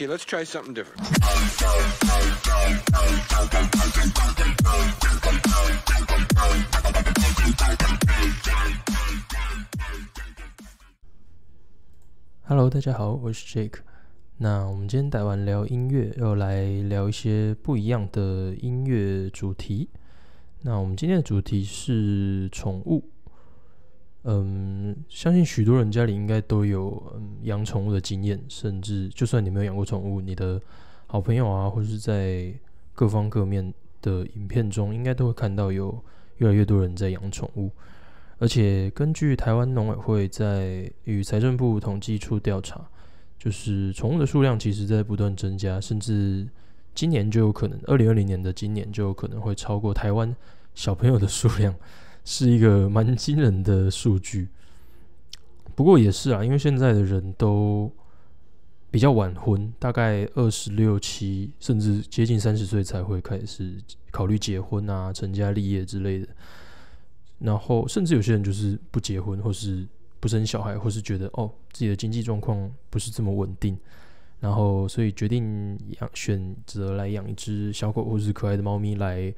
Okay, let's try something different. Hello，大家好，我是 Jake。那我们今天打完聊音乐，要来聊一些不一样的音乐主题。那我们今天的主题是宠物。嗯，相信许多人家里应该都有养宠物的经验，甚至就算你没有养过宠物，你的好朋友啊，或是在各方各面的影片中，应该都会看到有越来越多人在养宠物。而且根据台湾农委会在与财政部统计处调查，就是宠物的数量其实在不断增加，甚至今年就有可能，二零二零年的今年就有可能会超过台湾小朋友的数量，是一个蛮惊人的数据。不过也是啊，因为现在的人都比较晚婚，大概二十六七，甚至接近三十岁才会开始考虑结婚啊、成家立业之类的。然后，甚至有些人就是不结婚，或是不生小孩，或是觉得哦自己的经济状况不是这么稳定，然后所以决定养选择来养一只小狗或是可爱的猫咪来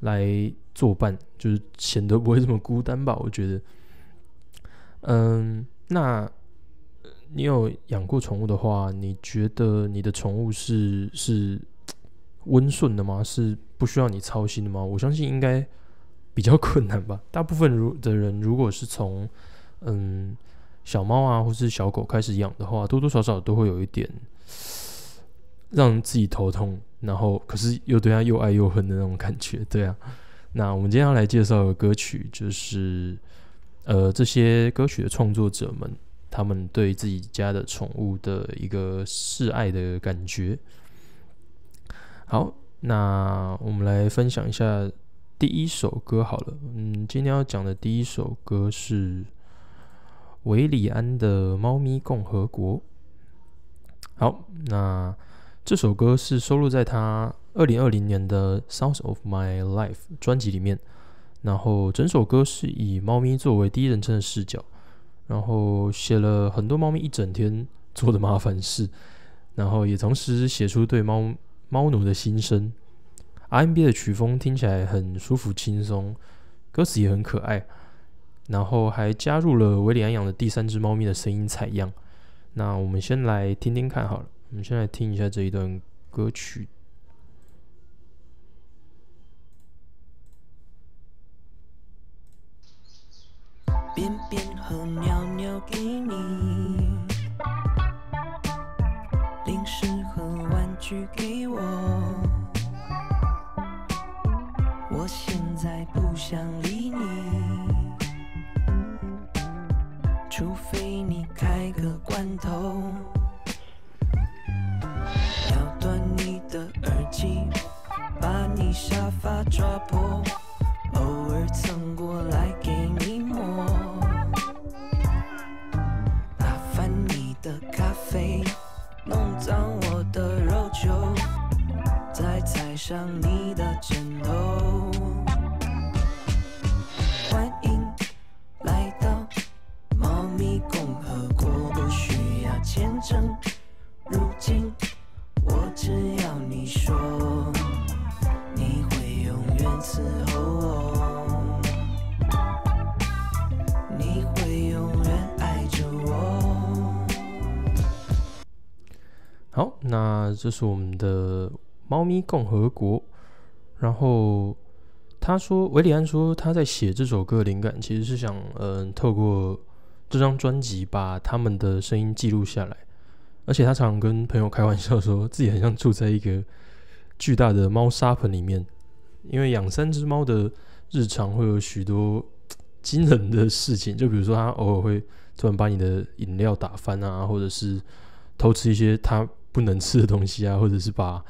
来作伴，就是显得不会这么孤单吧？我觉得，嗯，那你有养过宠物的话，你觉得你的宠物是是温顺的吗？是不需要你操心的吗？我相信应该。比较困难吧。大部分如的人，如果是从嗯小猫啊，或是小狗开始养的话，多多少少都会有一点让自己头痛，然后可是又对他又爱又恨的那种感觉。对啊，那我们今天要来介绍的歌曲，就是呃这些歌曲的创作者们，他们对自己家的宠物的一个示爱的感觉。好，那我们来分享一下。第一首歌好了，嗯，今天要讲的第一首歌是维里安的《猫咪共和国》。好，那这首歌是收录在他二零二零年的《Sounds of My Life》专辑里面。然后整首歌是以猫咪作为第一人称的视角，然后写了很多猫咪一整天做的麻烦事，然后也同时写出对猫猫奴的心声。RNB 的曲风听起来很舒服轻松，歌词也很可爱，然后还加入了维里安养的第三只猫咪的声音采样。那我们先来听听看好了，我们先来听一下这一段歌曲。便便和尿尿给你，零食和玩具给我。我现在不想理你，除非你开个罐头，咬断你的耳机，把你沙发抓破，偶尔蹭过来给你摸，打翻你的咖啡，弄脏我的肉球，再踩上你好，那这是我们的猫咪共和国。然后他说，维里安说他在写这首歌的灵感其实是想，嗯，透过这张专辑把他们的声音记录下来。而且他常常跟朋友开玩笑，说自己很像住在一个巨大的猫砂盆里面，因为养三只猫的日常会有许多惊人的事情，就比如说他偶尔会突然把你的饮料打翻啊，或者是偷吃一些他不能吃的东西啊，或者是把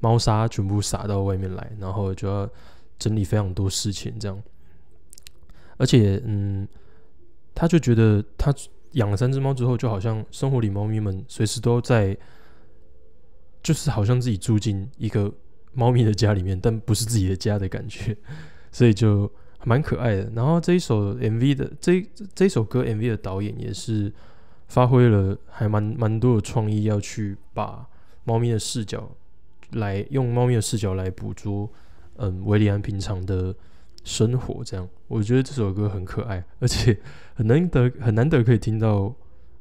猫砂全部撒到外面来，然后就要整理非常多事情这样。而且，嗯，他就觉得他。养了三只猫之后，就好像生活里猫咪们随时都在，就是好像自己住进一个猫咪的家里面，但不是自己的家的感觉，所以就蛮可爱的。然后这一首 MV 的这这首歌 MV 的导演也是发挥了还蛮蛮多的创意，要去把猫咪的视角来用猫咪的视角来捕捉，嗯，维里安平常的生活，这样。我觉得这首歌很可爱，而且很难得很难得可以听到，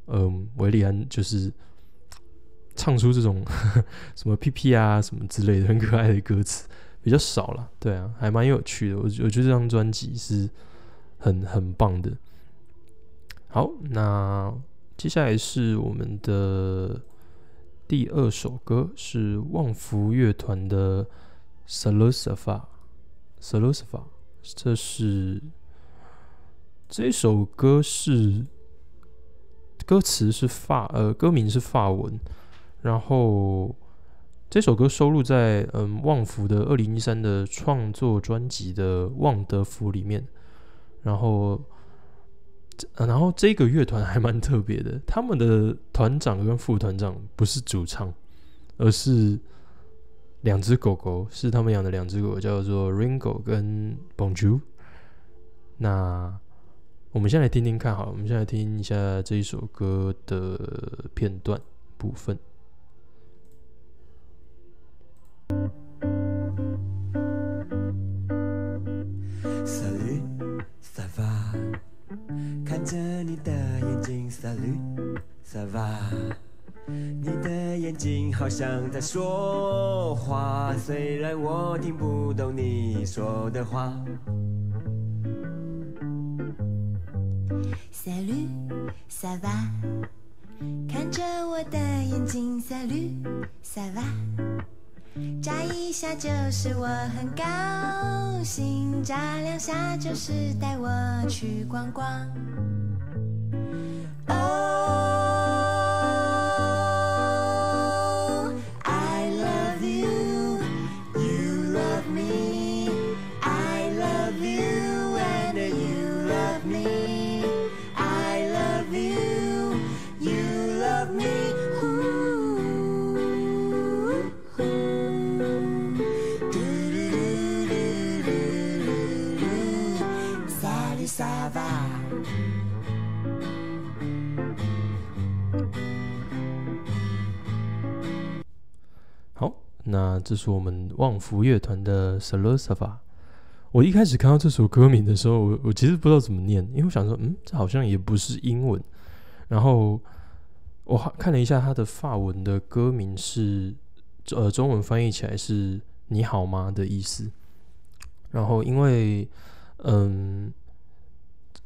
嗯，维里安就是唱出这种 什么屁屁啊什么之类的很可爱的歌词，比较少了，对啊，还蛮有趣的，我我觉得这张专辑是很很棒的。好，那接下来是我们的第二首歌，是旺福乐团的《s a l u s a f a s a l u s a f a 这是这首歌是歌词是法呃歌名是法文，然后这首歌收录在嗯旺福的二零一三的创作专辑的《旺德福》里面，然后。然后这个乐团还蛮特别的，他们的团长跟副团长不是主唱，而是两只狗狗，是他们养的两只狗，叫做 Ringo 跟 Bonjour。那我们先来听听看，好了，我们先来听一下这一首歌的片段部分。看着你的眼睛，Salut，Sava，你的眼睛好像在说话，虽然我听不懂你说的话。Salut，Sava，看着我的眼睛，Salut，Sava。眨一下就是我很高兴，眨两下就是带我去逛逛。这是我们旺福乐团的《s a l u s a f a 我一开始看到这首歌名的时候，我我其实不知道怎么念，因为我想说，嗯，这好像也不是英文。然后我看了一下它的法文的歌名是，呃，中文翻译起来是“你好吗”的意思。然后因为，嗯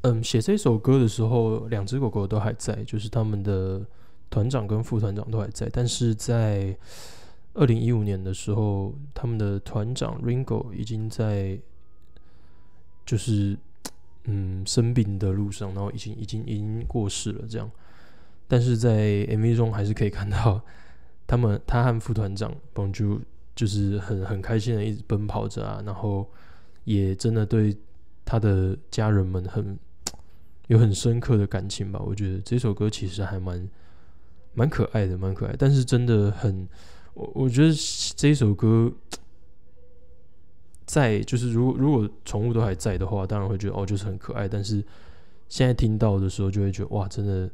嗯，写这首歌的时候，两只狗狗都还在，就是他们的团长跟副团长都还在，但是在。二零一五年的时候，他们的团长 Ringo 已经在就是嗯生病的路上，然后已经已经已经过世了。这样，但是在 MV 中还是可以看到他们他和副团长 Bonju 就是很很开心的一直奔跑着啊，然后也真的对他的家人们很有很深刻的感情吧。我觉得这首歌其实还蛮蛮可爱的，蛮可爱，但是真的很。我我觉得这一首歌，在就是如果如果宠物都还在的话，当然会觉得哦，就是很可爱。但是现在听到的时候，就会觉得哇，真的，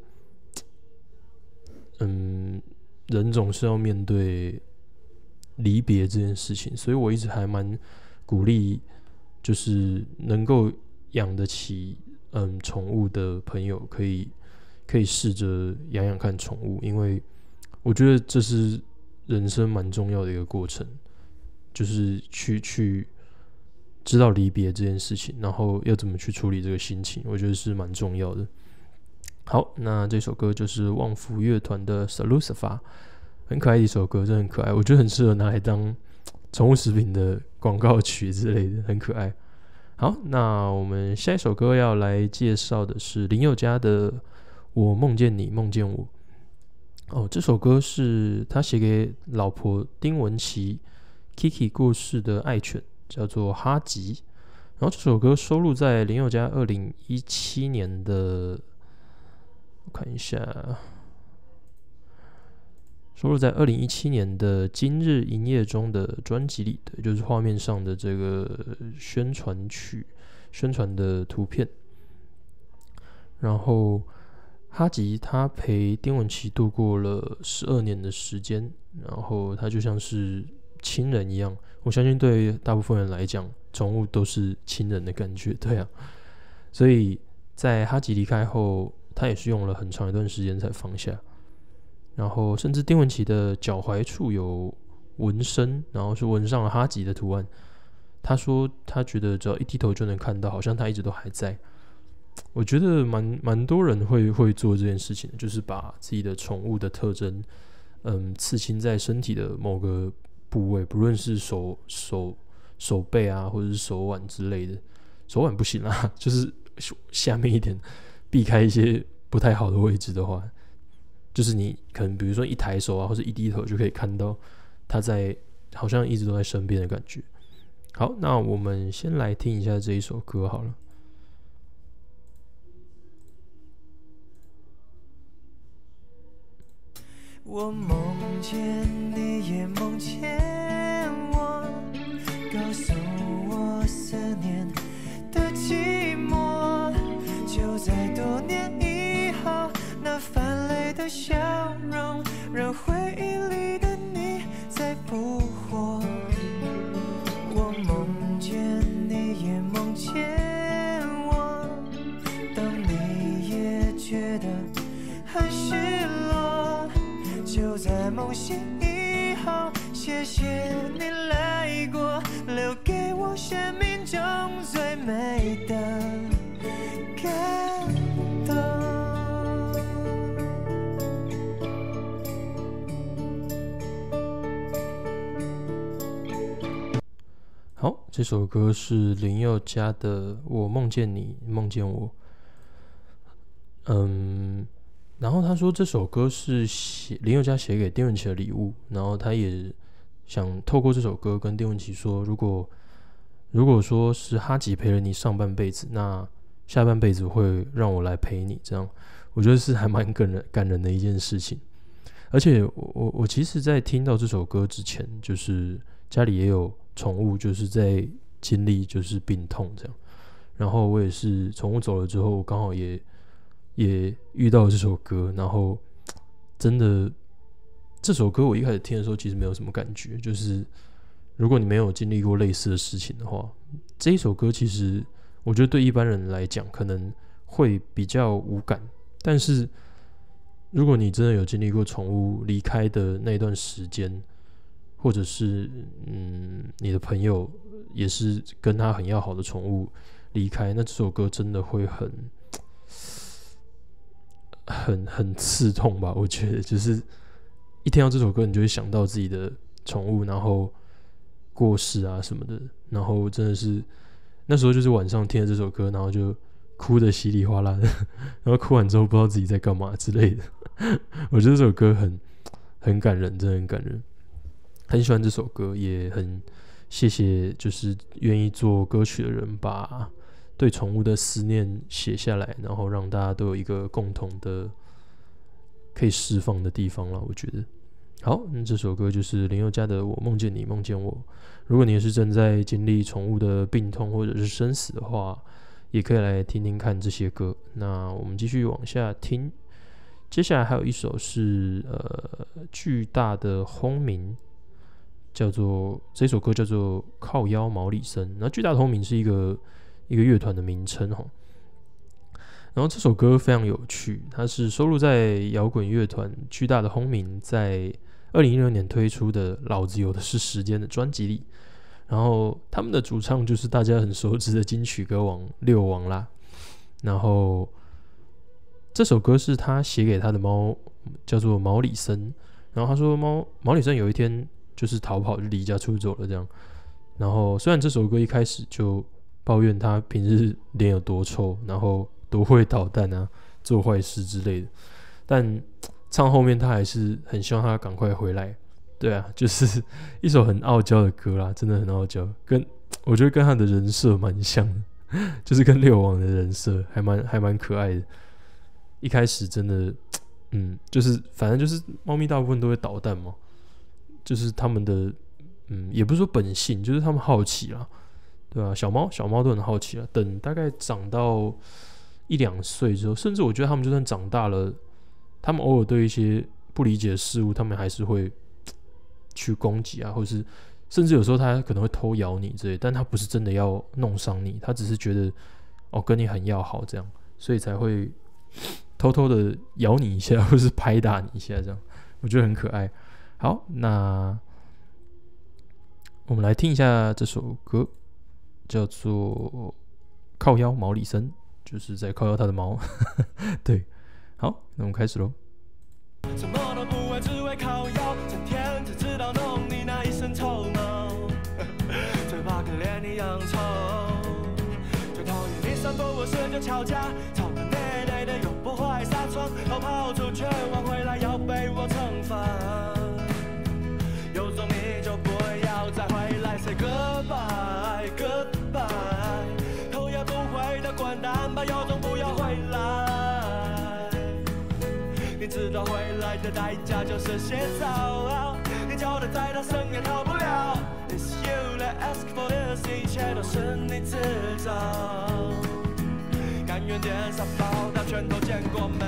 嗯，人总是要面对离别这件事情，所以我一直还蛮鼓励，就是能够养得起嗯宠物的朋友，可以可以试着养养看宠物，因为我觉得这是。人生蛮重要的一个过程，就是去去知道离别这件事情，然后要怎么去处理这个心情，我觉得是蛮重要的。好，那这首歌就是旺福乐团的《Salusa》，很可爱的一首歌，真的很可爱，我觉得很适合拿来当宠物食品的广告曲之类的，很可爱。好，那我们下一首歌要来介绍的是林宥嘉的《我梦见你，梦见我》。哦，这首歌是他写给老婆丁文琪 Kiki 过世的爱犬，叫做哈吉。然后这首歌收录在林宥嘉二零一七年的，我看一下，收录在二零一七年的《今日营业中》的专辑里的，就是画面上的这个宣传曲、宣传的图片。然后。哈吉他陪丁文琪度过了十二年的时间，然后他就像是亲人一样。我相信对大部分人来讲，宠物都是亲人的感觉，对啊。所以在哈吉离开后，他也是用了很长一段时间才放下。然后甚至丁文琪的脚踝处有纹身，然后是纹上了哈吉的图案。他说他觉得只要一低头就能看到，好像他一直都还在。我觉得蛮蛮多人会会做这件事情，就是把自己的宠物的特征，嗯，刺青在身体的某个部位，不论是手手手背啊，或者是手腕之类的。手腕不行啦，就是下面一点，避开一些不太好的位置的话，就是你可能比如说一抬手啊，或者一低头就可以看到它在，好像一直都在身边的感觉。好，那我们先来听一下这一首歌好了。我梦见你，也梦见我，告诉我思念的寂寞。就在多年以后，那泛泪的笑容，让回忆里的你再复活。这首歌是林宥嘉的《我梦见你，梦见我》。嗯，然后他说这首歌是写林宥嘉写给丁文琪的礼物，然后他也想透过这首歌跟丁文琪说，如果如果说是哈吉陪了你上半辈子，那下半辈子会让我来陪你，这样我觉得是还蛮感人感人的一件事情。而且我我我其实，在听到这首歌之前，就是家里也有宠物，就是在经历就是病痛这样，然后我也是宠物走了之后，刚好也也遇到了这首歌，然后真的这首歌我一开始听的时候，其实没有什么感觉，就是如果你没有经历过类似的事情的话，这一首歌其实我觉得对一般人来讲可能会比较无感，但是如果你真的有经历过宠物离开的那段时间，或者是嗯你的朋友也是跟他很要好的宠物离开，那这首歌真的会很 很很刺痛吧？我觉得就是一听到这首歌，你就会想到自己的宠物，然后过世啊什么的，然后真的是那时候就是晚上听了这首歌，然后就哭的稀里哗啦的，然后哭完之后不知道自己在干嘛之类的。我觉得这首歌很很感人，真的很感人，很喜欢这首歌，也很谢谢就是愿意做歌曲的人把对宠物的思念写下来，然后让大家都有一个共同的可以释放的地方了。我觉得好，那这首歌就是林宥嘉的《我梦见你，梦见我》。如果你也是正在经历宠物的病痛或者是生死的话，也可以来听听看这些歌。那我们继续往下听。接下来还有一首是呃巨大的轰鸣，叫做这首歌叫做靠腰毛里森。那巨大的轰鸣是一个一个乐团的名称哈。然后这首歌非常有趣，它是收录在摇滚乐团巨大的轰鸣在二零一六年推出的《老子有的是时间》的专辑里。然后他们的主唱就是大家很熟知的金曲歌王六王啦。然后。这首歌是他写给他的猫，叫做毛里森。然后他说，猫毛里森有一天就是逃跑，就离家出走了这样。然后虽然这首歌一开始就抱怨他平日脸有多臭，然后多会捣蛋啊，做坏事之类的，但 唱后面他还是很希望他赶快回来。对啊，就是一首很傲娇的歌啦，真的很傲娇，跟 我觉得跟他的人设蛮像的，就是跟六王的人设还蛮还蛮可爱的。一开始真的，嗯，就是反正就是猫咪大部分都会捣蛋嘛，就是他们的，嗯，也不是说本性，就是他们好奇啦，对吧？小猫小猫都很好奇啊。等大概长到一两岁之后，甚至我觉得他们就算长大了，他们偶尔对一些不理解的事物，他们还是会 去攻击啊，或是甚至有时候他可能会偷咬你之类，但他不是真的要弄伤你，他只是觉得哦跟你很要好这样，所以才会 偷偷的咬你一下，或是拍打你一下这样，我觉得很可爱。好，那我们来听一下这首歌，叫做《靠腰毛里森》，就是在靠腰他的毛。对，好，那我们开始喽。什么都不会，只会靠腰，整天只知道弄你那一身臭毛，嘴巴跟脸一样臭，最讨厌你三不五时就吵架，吵得累累的又不会撒谎，逃跑出去玩回来要被我惩罚，goodbye goodbye，头也不回的滚蛋吧，有种不要回来。你知道回来的代价就是洗澡，你叫的再大声也逃不了。It's you that ask for this，一切都是你制造。甘愿点上报道，全都见过没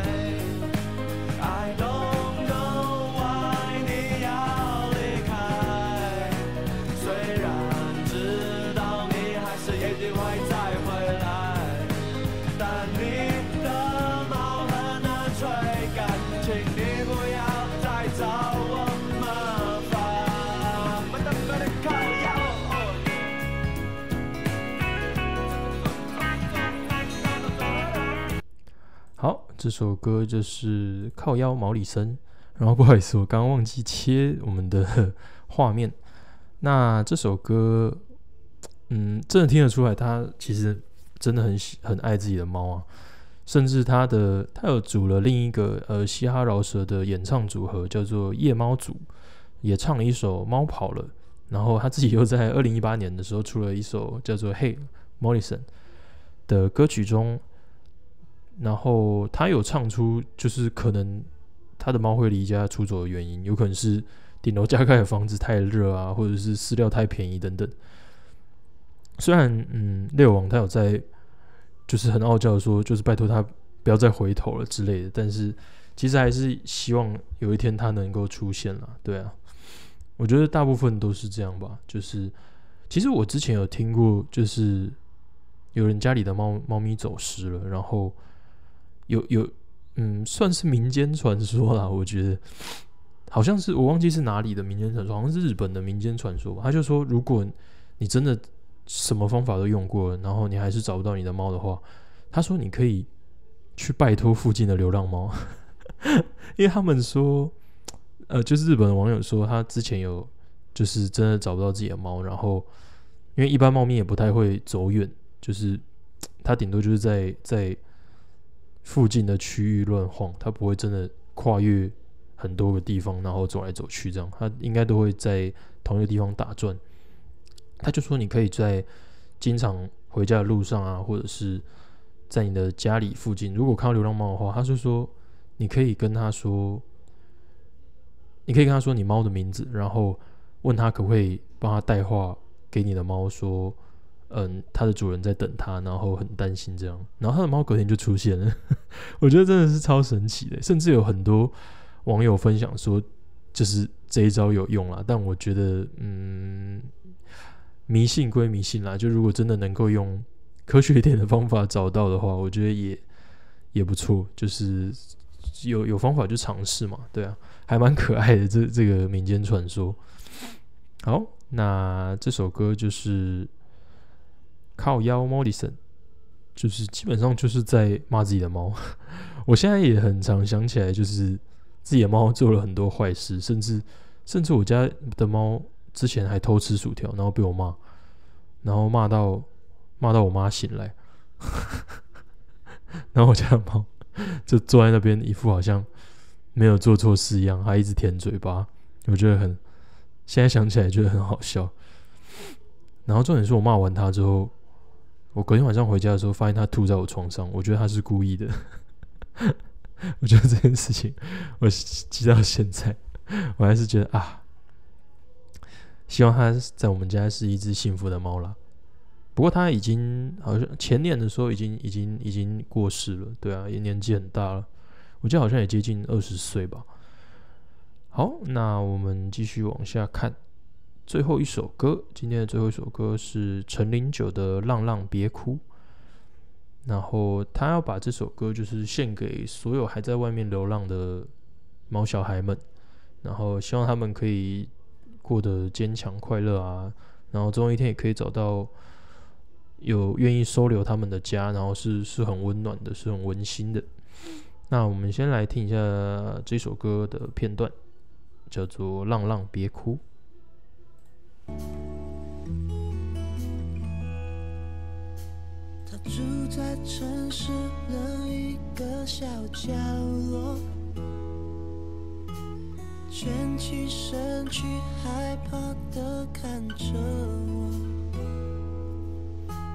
？I don't 这首歌就是靠腰毛里森。然后不好意思，我刚刚忘记切我们的画面。那这首歌，嗯，真的听得出来，他其实真的很喜很爱自己的猫啊。甚至他的他有组了另一个呃嘻哈饶舌的演唱组合，叫做夜猫组，也唱了一首《猫跑了》。然后他自己又在二零一八年的时候出了一首叫做《Hey Morrison》的歌曲中，然后他有唱出就是可能他的猫会离家出走的原因，有可能是顶楼加盖的房子太热啊，或者是饲料太便宜等等。虽然嗯，猎王他有在就是很傲娇的说，就是拜托他不要再回头了之类的，但是其实还是希望有一天他能够出现了。对啊，我觉得大部分都是这样吧。就是其实我之前有听过，就是有人家里的猫猫咪走失了，然后有有嗯，算是民间传说啦。我觉得好像是我忘记是哪里的民间传说，好像是日本的民间传说吧。他就说，如果你真的什么方法都用过了，然后你还是找不到你的猫的话，他说你可以去拜托附近的流浪猫，因为他们说，呃，就是日本网友说，他之前有就是真的找不到自己的猫，然后因为一般猫咪也不太会走远，就是它顶多就是在在附近的区域乱晃，它不会真的跨越很多个地方，然后走来走去这样，它应该都会在同一个地方打转。他就说，你可以在经常回家的路上啊，或者是在你的家里附近，如果看到流浪猫的话，他就说你可以跟他说，你可以跟他说你猫的名字，然后问他可不可以帮他带话给你的猫，说，嗯，它的主人在等它，然后很担心这样，然后他的猫隔天就出现了，我觉得真的是超神奇的，甚至有很多网友分享说，就是这一招有用啦，但我觉得，嗯。迷信归迷信啦，就如果真的能够用科学一点的方法找到的话，我觉得也也不错。就是有有方法就尝试嘛，对啊，还蛮可爱的这这个民间传说。好，那这首歌就是靠腰 Morrison，就是基本上就是在骂自己的猫。我现在也很常想起来，就是自己的猫做了很多坏事，甚至甚至我家的猫。之前还偷吃薯条，然后被我骂，然后骂到骂到我妈醒来，然后我家的猫就坐在那边，一副好像没有做错事一样，还一直舔嘴巴。我觉得很，现在想起来觉得很好笑。然后重点是我骂完他之后，我隔天晚上回家的时候，发现他吐在我床上。我觉得他是故意的。我觉得这件事情，我记到现在，我还是觉得啊。希望它在我们家是一只幸福的猫啦。不过他已经好像前年的时候已经已经已经过世了，对啊，也年纪很大了，我记得好像也接近二十岁吧。好，那我们继续往下看，最后一首歌，今天的最后一首歌是陈零九的《浪浪别哭》，然后他要把这首歌就是献给所有还在外面流浪的毛小孩们，然后希望他们可以过得坚强快乐啊，然后总有一天也可以找到有愿意收留他们的家，然后是是很温暖的，是很温馨的。那我们先来听一下这首歌的片段。叫做“浪浪别哭”。他住在城市的一个小角落，蜷起身躯，害怕的看着我，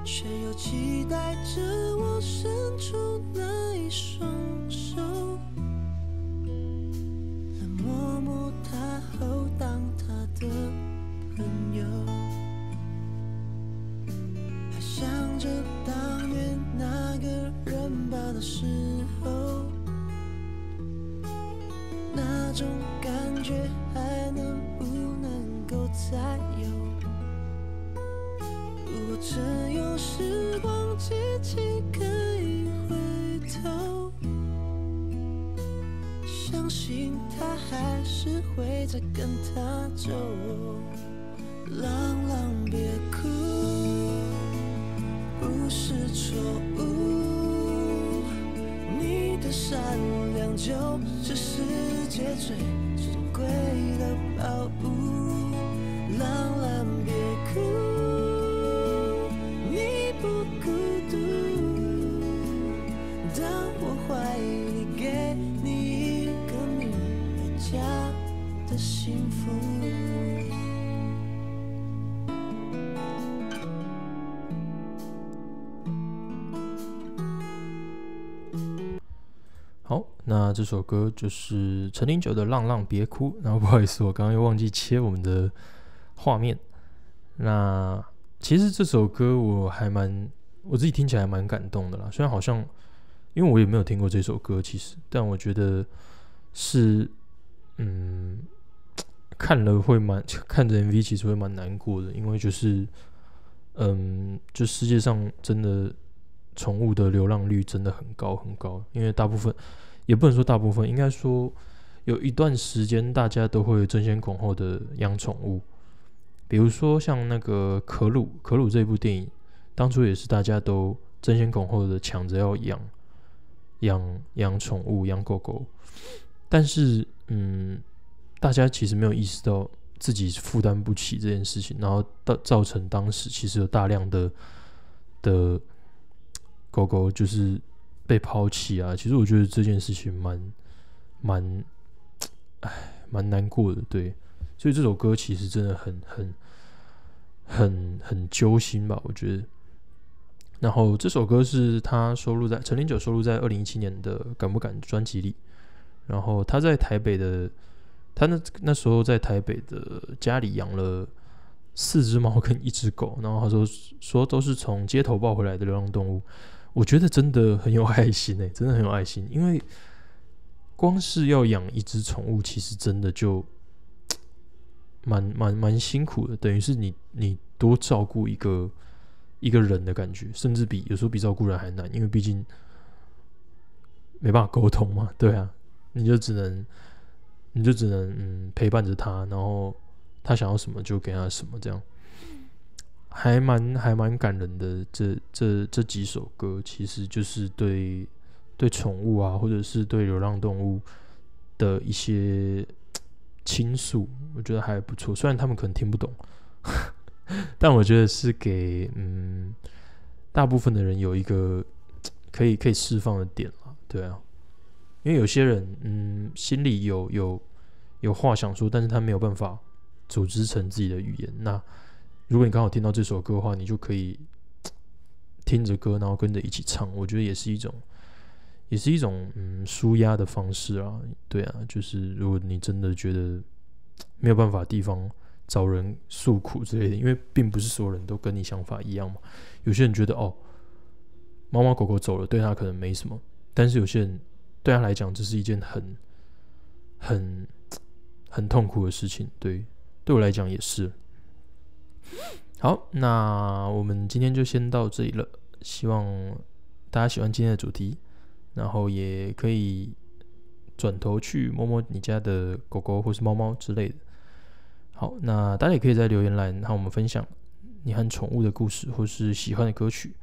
却又期待着我伸出那一双手。摸摸他后，当他的那这首歌就是陈零九的《浪浪别哭》。然后不好意思，我刚刚又忘记切我们的画面。那其实这首歌我还蛮我自己听起来蛮感动的啦。虽然好像因为我也没有听过这首歌，其实，但我觉得是嗯看了会蛮 看着 MV 其实会蛮难过的，因为就是嗯，就世界上真的宠物的流浪率真的很高很高，因为大部分也不能说大部分，应该说有一段时间大家都会争先恐后的养宠物，比如说像那个可鲁可鲁这部电影，当初也是大家都争先恐后的抢着要养养养宠物养狗狗，但是嗯，大家其实没有意识到自己负担不起这件事情，然后到造成当时其实有大量的的狗狗就是被抛弃啊。其实我觉得这件事情蛮蛮，唉，蛮难过的。对，所以这首歌其实真的很很很很揪心吧，我觉得。然后这首歌是他收录在陈零九收录在二零一七年的《敢不敢》专辑里。然后他在台北的，他那那时候在台北的家里养了四只猫跟一只狗，然后他说说都是从街头抱回来的流浪动物。我觉得真的很有爱心诶、真的很有爱心，因为光是要养一只宠物，其实真的就蛮蛮蛮辛苦的，等于是你你多照顾一个一个人的感觉，甚至比有时候比照顾人还难，因为毕竟没办法沟通嘛，对啊，你就只能你就只能嗯陪伴着他，然后他想要什么就给他什么，这样。还蛮还蛮感人的。这这这几首歌其实就是对对宠物啊，或者是对流浪动物的一些倾诉，我觉得还不错。虽然他们可能听不懂，但我觉得是给嗯大部分的人有一个可以可以释放的点了。对啊，因为有些人嗯心里有有有话想说，但是他没有办法组织成自己的语言。那如果你刚好听到这首歌的话，你就可以 听着歌，然后跟着一起唱。我觉得也是一种，也是一种嗯舒压的方式啊。对啊，就是如果你真的觉得 没有办法地方找人诉苦之类的，因为并不是所有人都跟你想法一样嘛。有些人觉得哦，猫猫狗狗走了对他可能没什么，但是有些人对他来讲这是一件很很很痛苦的事情。对，对我来讲也是。好，那我们今天就先到这里了。希望大家喜欢今天的主题，然后也可以转头去摸摸你家的狗狗或是猫猫之类的。好，那大家也可以在留言栏和我们分享你和宠物的故事，或是喜欢的歌曲。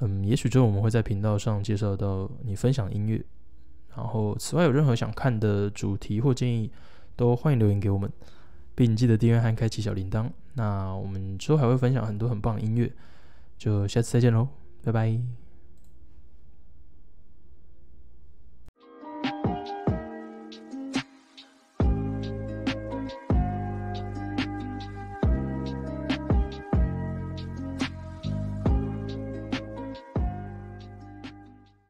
嗯，也许之后我们会在频道上介绍到你分享的音乐。然后，此外有任何想看的主题或建议，都欢迎留言给我们，并记得订阅和开启小铃铛。那我们之后还会分享很多很棒的音乐，就下次再见喽，拜拜。